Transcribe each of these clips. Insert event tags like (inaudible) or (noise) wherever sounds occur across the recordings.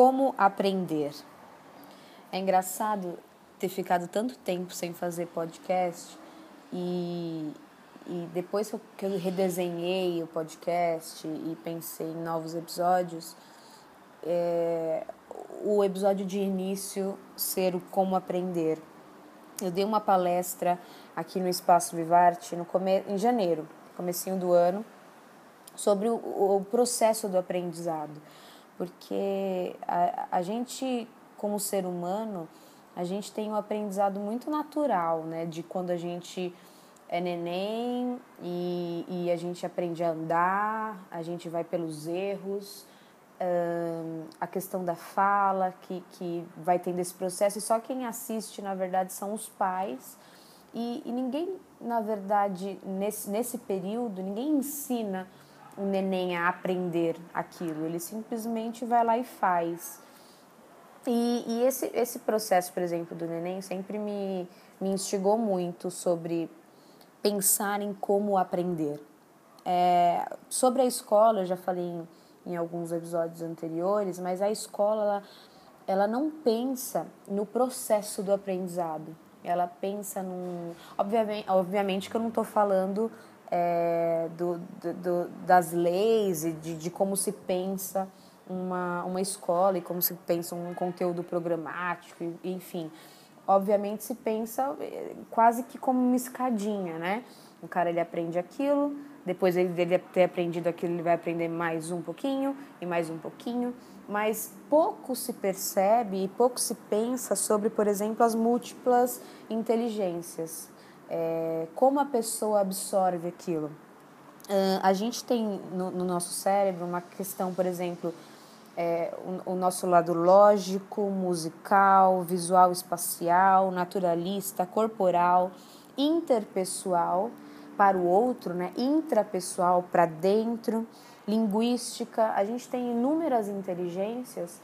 como aprender. É engraçado ter ficado tanto tempo sem fazer podcast e, e depois que eu redesenhei o podcast e pensei em novos episódios, é, o episódio de início ser o como aprender. Eu dei uma palestra aqui no Espaço Vivarte no come, em janeiro, comecinho do ano, sobre o, o processo do aprendizado. Porque a, a gente, como ser humano, a gente tem um aprendizado muito natural, né? De quando a gente é neném e, e a gente aprende a andar, a gente vai pelos erros, a questão da fala, que, que vai tendo esse processo, e só quem assiste, na verdade, são os pais. E, e ninguém, na verdade, nesse, nesse período, ninguém ensina o neném a aprender aquilo, ele simplesmente vai lá e faz. E, e esse, esse processo, por exemplo, do neném sempre me, me instigou muito sobre pensar em como aprender. É, sobre a escola, eu já falei em, em, alguns episódios anteriores, mas a escola ela, ela não pensa no processo do aprendizado. Ela pensa num. Obviamente, obviamente que eu não estou falando é, do, do, das leis e de, de como se pensa uma, uma escola e como se pensa um conteúdo programático, enfim. Obviamente se pensa eh, quase que como uma escadinha, né? O cara ele aprende aquilo, depois ele dele ter aprendido aquilo, ele vai aprender mais um pouquinho e mais um pouquinho, mas pouco se percebe e pouco se pensa sobre, por exemplo, as múltiplas inteligências. É, como a pessoa absorve aquilo. Uh, a gente tem no, no nosso cérebro uma questão, por exemplo, é, o, o, nosso lado lógico, musical, visual espacial, naturalista, corporal, interpessoal para o outro, né? intrapessoal para dentro, linguística. A gente tem inúmeras inteligências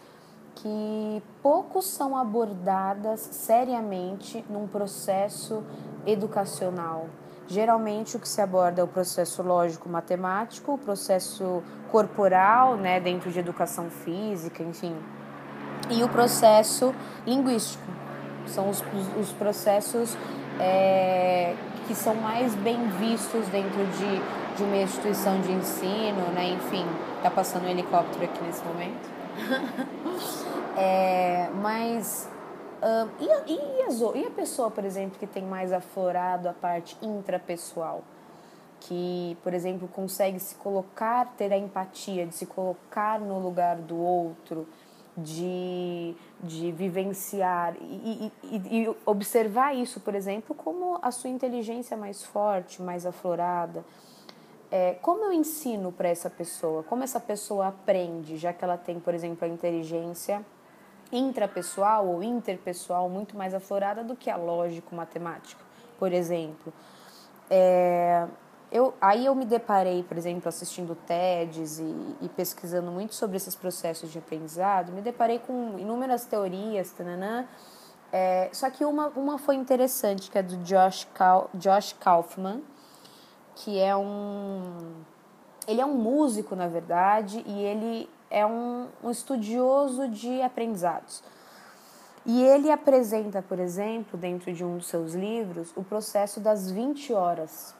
que pouco são abordadas seriamente num processo educacional. Geralmente o que se aborda é o processo lógico-matemático, o processo corporal, né, dentro de educação física, enfim, e o processo linguístico. São os, os processos é, que são mais bem vistos dentro de, de uma instituição de ensino, né, enfim, tá passando um helicóptero aqui nesse momento. (laughs) é, mas um, e, a, e, e a pessoa, por exemplo, que tem mais aflorado a parte intrapessoal? Que, por exemplo, consegue se colocar, ter a empatia de se colocar no lugar do outro, de, de vivenciar e, e, observar isso, por exemplo, como a sua inteligência mais forte, mais aflorada. É, como eu ensino para essa pessoa? Como essa pessoa aprende, já que ela tem, por exemplo, a inteligência intrapessoal ou interpessoal muito mais aflorada do que a lógico-matemática, por exemplo. É, eu, aí eu me deparei, por exemplo, assistindo TEDs e, e, pesquisando muito sobre esses processos de aprendizado, me deparei com inúmeras teorias, tananã, é, só que uma, uma foi interessante, que é do Josh, Kal, Josh Kaufman, que é um... Ele é um músico, na verdade, e ele é um, um estudioso de aprendizados. E ele apresenta, por exemplo, dentro de um dos seus livros, o processo das 20 horas.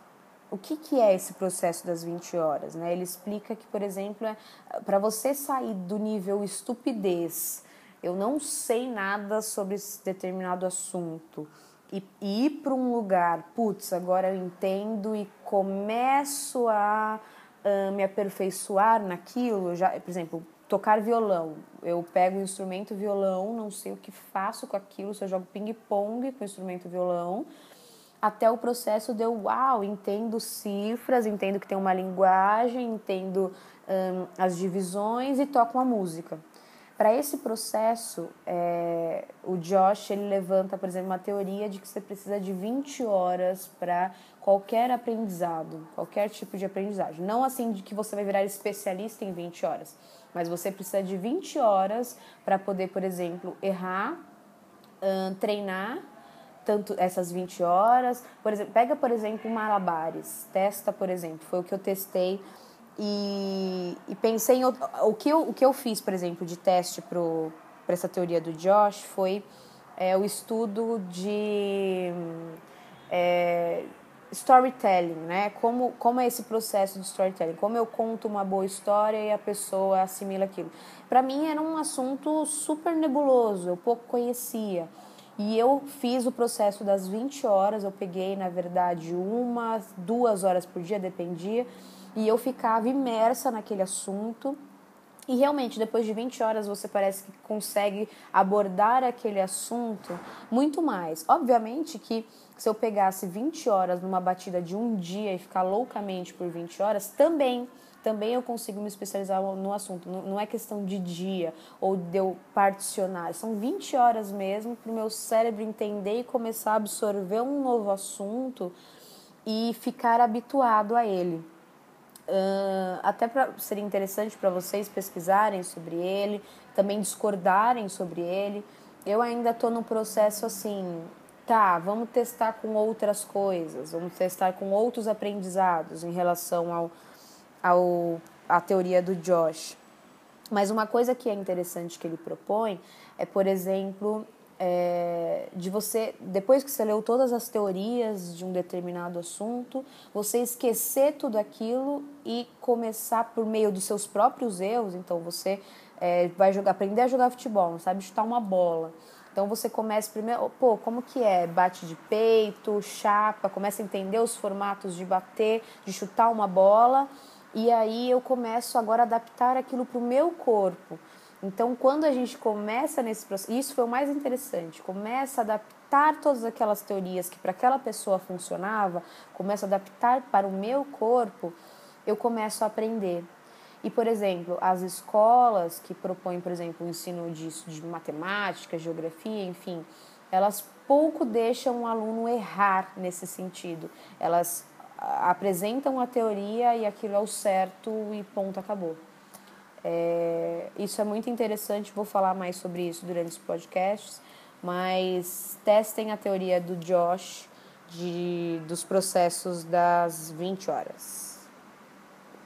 O que, que é esse processo das 20 horas? Né? Ele explica que, por exemplo, é, para você sair do nível estupidez, eu não sei nada sobre esse determinado assunto, e, e ir para um lugar, putz, agora eu entendo e começo a uh, me aperfeiçoar naquilo, já, por exemplo, tocar violão. Eu pego o instrumento violão, não sei o que faço com aquilo, se eu jogo ping-pong com o instrumento violão, até o processo de eu, uau, entendo cifras, entendo que tem uma linguagem, entendo um, as divisões e toco uma música. Para esse processo, é, o Josh ele levanta, por exemplo, uma teoria de que você precisa de 20 horas para qualquer aprendizado, qualquer tipo de aprendizagem. Não assim de que você vai virar especialista em 20 horas, mas você precisa de 20 horas para poder, por exemplo, errar, treinar tanto essas 20 horas. Por exemplo, pega, por exemplo, malabares. Testa, por exemplo, foi o que eu testei e, e pensei em o que eu, o que eu fiz, por exemplo, de teste para essa teoria do Josh foi é, o estudo de é, storytelling, né? Como, como é esse processo de storytelling? Como eu conto uma boa história e a pessoa assimila aquilo? Para mim era um assunto super nebuloso, eu pouco conhecia. E eu fiz o processo das 20 horas, eu peguei, na verdade, uma, duas horas por dia, dependia, e eu ficava imersa naquele assunto. E realmente, depois de 20 horas, você parece que consegue abordar aquele assunto muito mais. Obviamente que se eu pegasse 20 horas numa batida de um dia e ficar loucamente por 20 horas, também também eu consigo me especializar no assunto. Não é questão de dia ou de eu particionar. São 20 horas mesmo para o meu cérebro entender e começar a absorver um novo assunto e ficar habituado a ele. Uh, até pra, seria interessante para vocês pesquisarem sobre ele, também discordarem sobre ele. Eu ainda estou no processo assim, tá, vamos testar com outras coisas, vamos testar com outros aprendizados em relação ao, ao a teoria do Josh. Mas uma coisa que é interessante que ele propõe é, por exemplo, é, de você, depois que você leu todas as teorias de um determinado assunto, você esquecer tudo aquilo e começar por meio dos seus próprios erros. Então você é, vai jogar, aprender a jogar futebol, não sabe chutar uma bola. Então você começa primeiro, pô, como que é? Bate de peito, chapa, começa a entender os formatos de bater, de chutar uma bola, e aí eu começo agora a adaptar aquilo para o meu corpo. Então, quando a gente começa nesse processo, isso foi o mais interessante, começa a adaptar todas aquelas teorias que para aquela pessoa funcionava, começa a adaptar para o meu corpo, eu começo a aprender. E, por exemplo, as escolas que propõem, por exemplo, o ensino de, de matemática, geografia, enfim, elas pouco deixam o aluno errar nesse sentido. Elas apresentam a teoria e aquilo é o certo e ponto, acabou. É, isso é muito interessante, vou falar mais sobre isso durante os podcasts, mas testem a teoria do Josh de, dos processos das 20 horas.